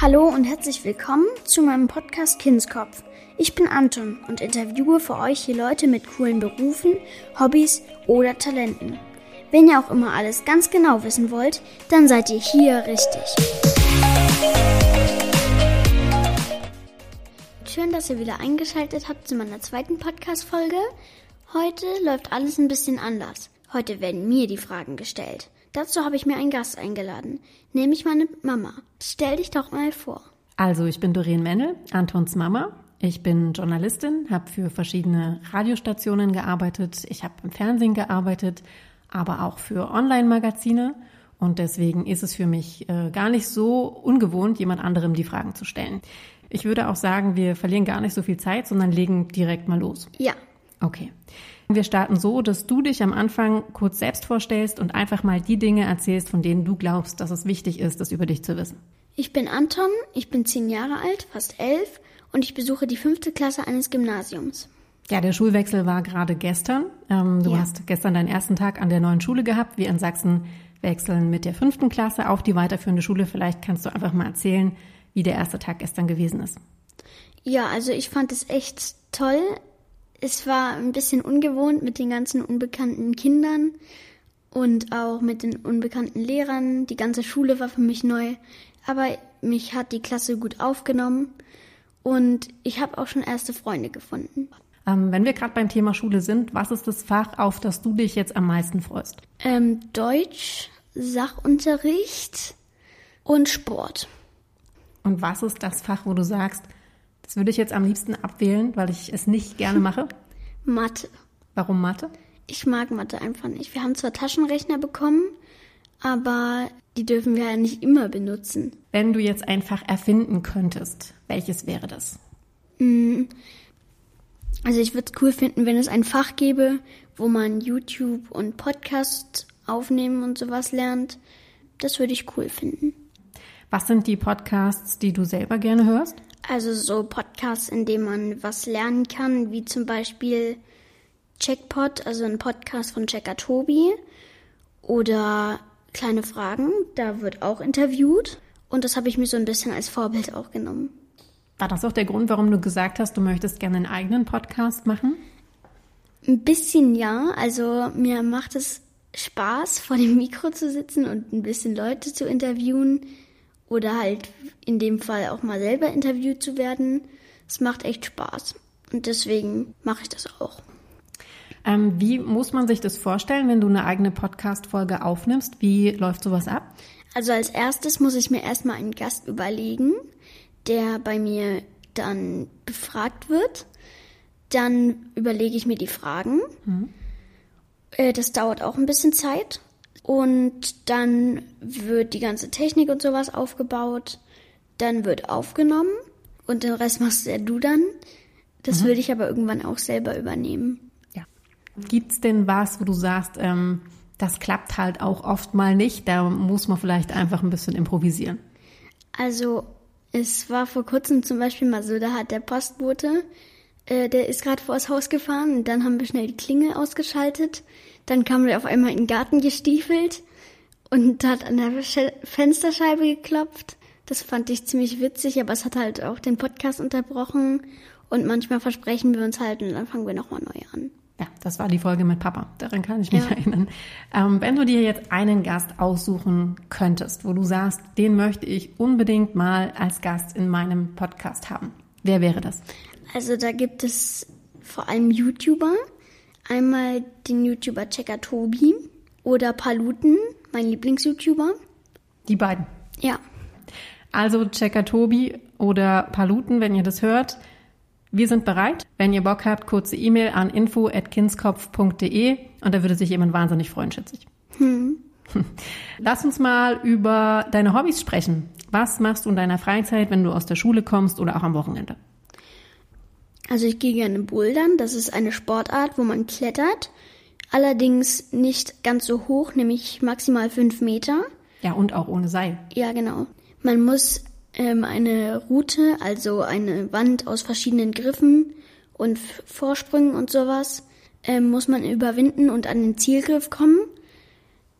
Hallo und herzlich willkommen zu meinem Podcast Kindskopf. Ich bin Anton und interviewe für euch hier Leute mit coolen Berufen, Hobbys oder Talenten. Wenn ihr auch immer alles ganz genau wissen wollt, dann seid ihr hier richtig. Schön, dass ihr wieder eingeschaltet habt zu meiner zweiten Podcast-Folge. Heute läuft alles ein bisschen anders. Heute werden mir die Fragen gestellt. Dazu habe ich mir einen Gast eingeladen, nämlich meine Mama. Stell dich doch mal vor. Also, ich bin Doreen Mennel, Antons Mama. Ich bin Journalistin, habe für verschiedene Radiostationen gearbeitet, ich habe im Fernsehen gearbeitet, aber auch für Online-Magazine. Und deswegen ist es für mich äh, gar nicht so ungewohnt, jemand anderem die Fragen zu stellen. Ich würde auch sagen, wir verlieren gar nicht so viel Zeit, sondern legen direkt mal los. Ja. Okay. Wir starten so, dass du dich am Anfang kurz selbst vorstellst und einfach mal die Dinge erzählst, von denen du glaubst, dass es wichtig ist, das über dich zu wissen. Ich bin Anton, ich bin zehn Jahre alt, fast elf, und ich besuche die fünfte Klasse eines Gymnasiums. Ja, der Schulwechsel war gerade gestern. Ähm, du Ja. hast gestern deinen ersten Tag an der neuen Schule gehabt. Wir in Sachsen wechseln mit der fünften Klasse auf die weiterführende Schule. Vielleicht kannst du einfach mal erzählen, wie der erste Tag gestern gewesen ist. Ja, also ich fand es echt toll. Es war ein bisschen ungewohnt mit den ganzen unbekannten Kindern und auch mit den unbekannten Lehrern. Die ganze Schule war für mich neu, aber mich hat die Klasse gut aufgenommen und ich habe auch schon erste Freunde gefunden. Ähm, wenn wir gerade beim Thema Schule sind, was ist das Fach, auf das du dich jetzt am meisten freust? Ähm, Deutsch, Sachunterricht und Sport. Und was ist das Fach, wo du sagst, das würde ich jetzt am liebsten abwählen, weil ich es nicht gerne mache? Mathe. Warum Mathe? Ich mag Mathe einfach nicht. Wir haben zwar Taschenrechner bekommen, aber die dürfen wir ja nicht immer benutzen. Wenn du jetzt ein Fach erfinden könntest, welches wäre das? Also ich würde es cool finden, wenn es ein Fach gäbe, wo man YouTube und Podcast aufnehmen und sowas lernt. Das würde ich cool finden. Was sind die Podcasts, die du selber gerne hörst? Also so Podcasts, in denen man was lernen kann, wie zum Beispiel Checkpot, also ein Podcast von Checker Tobi. Oder Kleine Fragen, da wird auch interviewt. Und das habe ich mir so ein bisschen als Vorbild auch genommen. War das auch der Grund, warum du gesagt hast, du möchtest gerne einen eigenen Podcast machen? Ein bisschen ja, also mir macht es Spaß, vor dem Mikro zu sitzen und ein bisschen Leute zu interviewen oder halt in dem Fall auch mal selber interviewt zu werden. Es macht echt Spaß und deswegen mache ich das auch. Ähm, wie muss man sich das vorstellen, wenn du eine eigene Podcast-Folge aufnimmst? Wie läuft sowas ab? Also als erstes muss ich mir erstmal einen Gast überlegen, der bei mir dann befragt wird. Dann überlege ich mir die Fragen. Äh, Das dauert auch ein bisschen Zeit. Und dann wird die ganze Technik und sowas aufgebaut. Dann wird aufgenommen. Und den Rest machst ja du dann. Das würde ich aber irgendwann auch selber übernehmen. Ja. Gibt's denn was, wo du sagst, ähm, das klappt halt auch oft mal nicht? Da muss man vielleicht einfach ein bisschen improvisieren. Also, es war vor kurzem zum Beispiel mal so, da hat der Postbote, äh, der ist gerade vors Haus gefahren und dann haben wir schnell die Klingel ausgeschaltet. Dann kam der auf einmal in den Garten gestiefelt und hat an der Sch Fensterscheibe geklopft. Das fand ich ziemlich witzig, aber es hat halt auch den Podcast unterbrochen und manchmal versprechen wir uns halt und dann fangen wir nochmal neu an. Ja, das war die Folge mit Papa. Daran kann ich mich Ja. erinnern. Ähm, wenn du dir jetzt einen Gast aussuchen könntest, wo du sagst, den möchte ich unbedingt mal als Gast in meinem Podcast haben, wer wäre das? Also da gibt es vor allem YouTuber. Einmal den YouTuber Checker Tobi oder Paluten, mein Lieblings-YouTuber. Die beiden. Ja, Also Checker Tobi oder Paluten, wenn ihr das hört. Wir sind bereit. Wenn ihr Bock habt, kurze E-Mail an info.kindskopf.de und da würde sich jemand wahnsinnig freuen, schätze ich. Lass uns mal über deine Hobbys sprechen. Was machst du in deiner Freizeit, wenn du aus der Schule kommst oder auch am Wochenende? Also ich gehe gerne bouldern. Das ist eine Sportart, wo man klettert. Allerdings nicht ganz so hoch, nämlich maximal fünf Meter. Ja, und auch ohne Seil. Ja, genau. Man muss ähm, eine Route, also eine Wand aus verschiedenen Griffen und Vorsprüngen und sowas, ähm, muss man überwinden und an den Zielgriff kommen.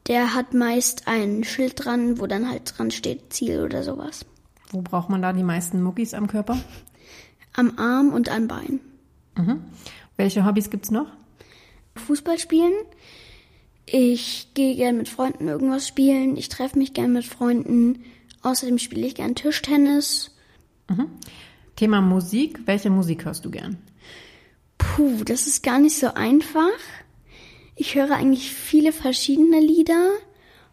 Der hat meist ein Schild dran, wo dann halt dran steht Ziel oder sowas. Wo braucht man da die meisten Muckis am Körper? Am Arm und am Bein. Mhm. Welche Hobbys gibt's noch? Fußball spielen. Ich gehe gern mit Freunden irgendwas spielen. Ich treffe mich gern mit Freunden. Außerdem spiele ich gern Tischtennis. Mhm. Thema Musik. Welche Musik hörst du gern? Puh, das ist gar nicht so einfach. Ich höre eigentlich viele verschiedene Lieder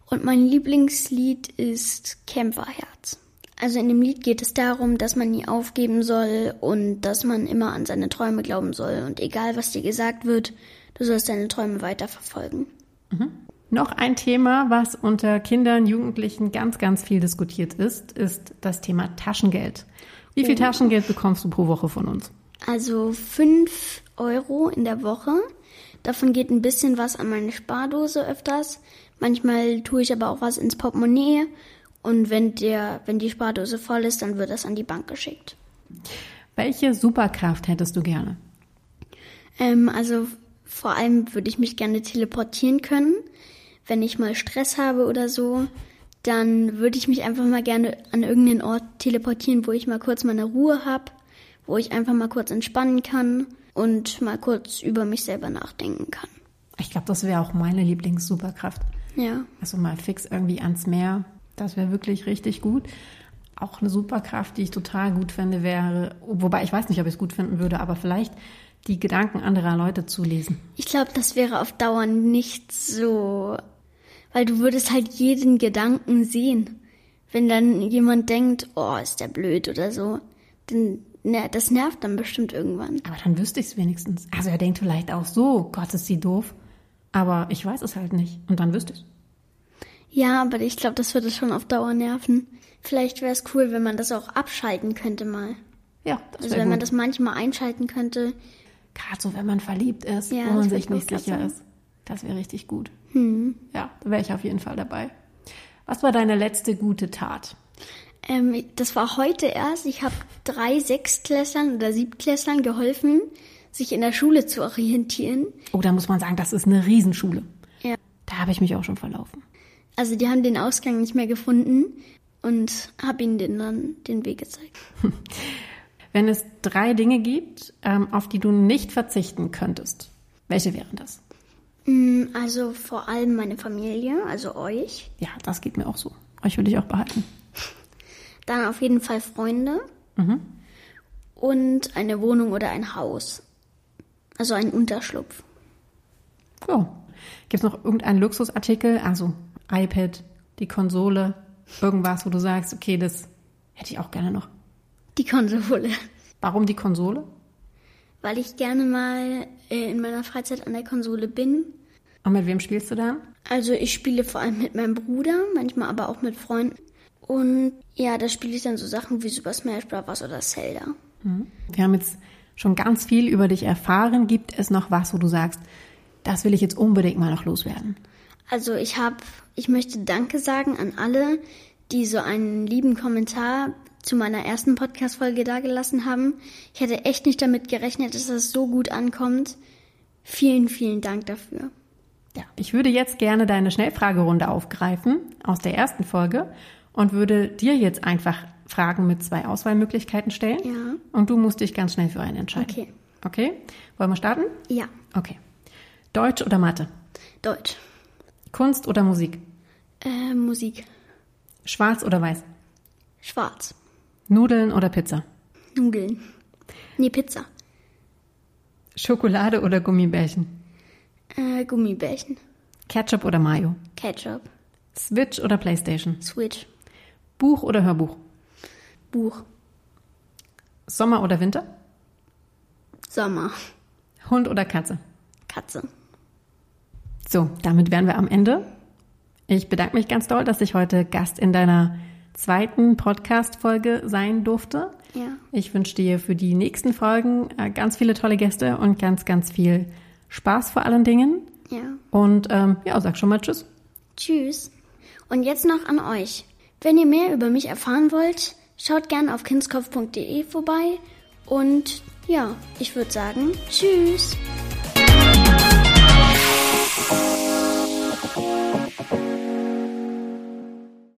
und mein Lieblingslied ist Kämpferherz. Also in dem Lied geht es darum, dass man nie aufgeben soll und dass man immer an seine Träume glauben soll. Und egal, was dir gesagt wird, du sollst deine Träume weiterverfolgen. Mhm. Noch ein Thema, was unter Kindern, Jugendlichen ganz, ganz viel diskutiert ist, ist das Thema Taschengeld. Wie viel oh. Taschengeld bekommst du pro Woche von uns? Also fünf Euro in der Woche. Davon geht ein bisschen was an meine Spardose öfters. Manchmal tue ich aber auch was ins Portemonnaie und wenn, der, wenn die Spardose voll ist, dann wird das an die Bank geschickt. Welche Superkraft hättest du gerne? Ähm, also vor allem würde ich mich gerne teleportieren können. Wenn ich mal Stress habe oder so, dann würde ich mich einfach mal gerne an irgendeinen Ort teleportieren, wo ich mal kurz meine Ruhe habe, wo ich einfach mal kurz entspannen kann und mal kurz über mich selber nachdenken kann. Ich glaube, das wäre auch meine Lieblings-Superkraft. Ja. Also mal fix irgendwie ans Meer das wäre wirklich richtig gut. Auch eine Superkraft, die ich total gut finde, wäre, wobei ich weiß nicht, ob ich es gut finden würde, aber vielleicht die Gedanken anderer Leute zu lesen. Ich glaube, das wäre auf Dauer nicht so, weil du würdest halt jeden Gedanken sehen. Wenn dann jemand denkt, oh, ist der blöd oder so, dann ne, das nervt dann bestimmt irgendwann. Aber dann wüsste ich es wenigstens. Also er denkt vielleicht auch so, Gott ist sie doof. Aber ich weiß es halt nicht. Und dann wüsste ich es. Ja, aber ich glaube, das würde schon auf Dauer nerven. Vielleicht wäre es cool, wenn man das auch abschalten könnte mal. Ja, das Also wenn gut. man das manchmal einschalten könnte. Gerade so, wenn man verliebt ist, ja, wo man sich nicht sicher sein. ist. Das wäre richtig gut. Hm. Ja, da wäre ich auf jeden Fall dabei. Was war deine letzte gute Tat? Ähm, das war heute erst. Ich habe drei Sechstklässlern oder Siebtklässlern geholfen, sich in der Schule zu orientieren. Oh, da muss man sagen, das ist eine Riesenschule. Ja. Da habe ich mich auch schon verlaufen. Also die haben den Ausgang nicht mehr gefunden und habe ihnen den dann den Weg gezeigt. Wenn es drei Dinge gibt, ähm, auf die du nicht verzichten könntest, welche wären das? Mm, also vor allem meine Familie, also euch. Ja, das geht mir auch so. Euch würde ich auch behalten. Dann auf jeden Fall Freunde. Mhm. Und eine Wohnung oder ein Haus. Also ein Unterschlupf. Oh. Gibt es noch irgendeinen Luxusartikel? Also iPad, die Konsole, irgendwas, wo du sagst, okay, das hätte ich auch gerne noch? Die Konsole. Warum die Konsole? Weil ich gerne mal äh, in meiner Freizeit an der Konsole bin. Und mit wem spielst du dann? Also ich spiele vor allem mit meinem Bruder, manchmal aber auch mit Freunden. Und ja, da spiele ich dann so Sachen wie Super Smash Bros. oder Zelda. Mhm. Wir haben jetzt schon ganz viel über dich erfahren. Gibt es noch was, wo du sagst, das will ich jetzt unbedingt mal noch loswerden? Also ich habe, ich möchte Danke sagen an alle, die so einen lieben Kommentar zu meiner ersten Podcast-Folge dagelassen haben. Ich hätte echt nicht damit gerechnet, dass das so gut ankommt. Vielen, vielen Dank dafür. Ja, ich würde jetzt gerne deine Schnellfragerunde aufgreifen aus der ersten Folge und würde dir jetzt einfach Fragen mit zwei Auswahlmöglichkeiten stellen. Ja. Und du musst dich ganz schnell für einen entscheiden. Okay. Okay? Wollen wir starten? Ja. Okay. Deutsch oder Mathe? Deutsch. Kunst oder Musik? Äh, Musik. Schwarz oder weiß? Schwarz. Nudeln oder Pizza? Nudeln. Nee, Pizza. Schokolade oder Gummibärchen? Äh, Gummibärchen. Ketchup oder Mayo? Ketchup. Switch oder Playstation? Switch. Buch oder Hörbuch? Buch. Sommer oder Winter? Sommer. Hund oder Katze? Katze. So, damit wären wir am Ende. Ich bedanke mich ganz doll, dass ich heute Gast in deiner zweiten Podcast-Folge sein durfte. Ja. Ich wünsche dir für die nächsten Folgen äh, ganz viele tolle Gäste und ganz, ganz viel Spaß vor allen Dingen. Ja. Und ähm, ja, sag schon mal Tschüss. Tschüss. Und jetzt noch an euch. Wenn ihr mehr über mich erfahren wollt, schaut gerne auf kindskopf.de vorbei. Und ja, ich würde sagen, Tschüss.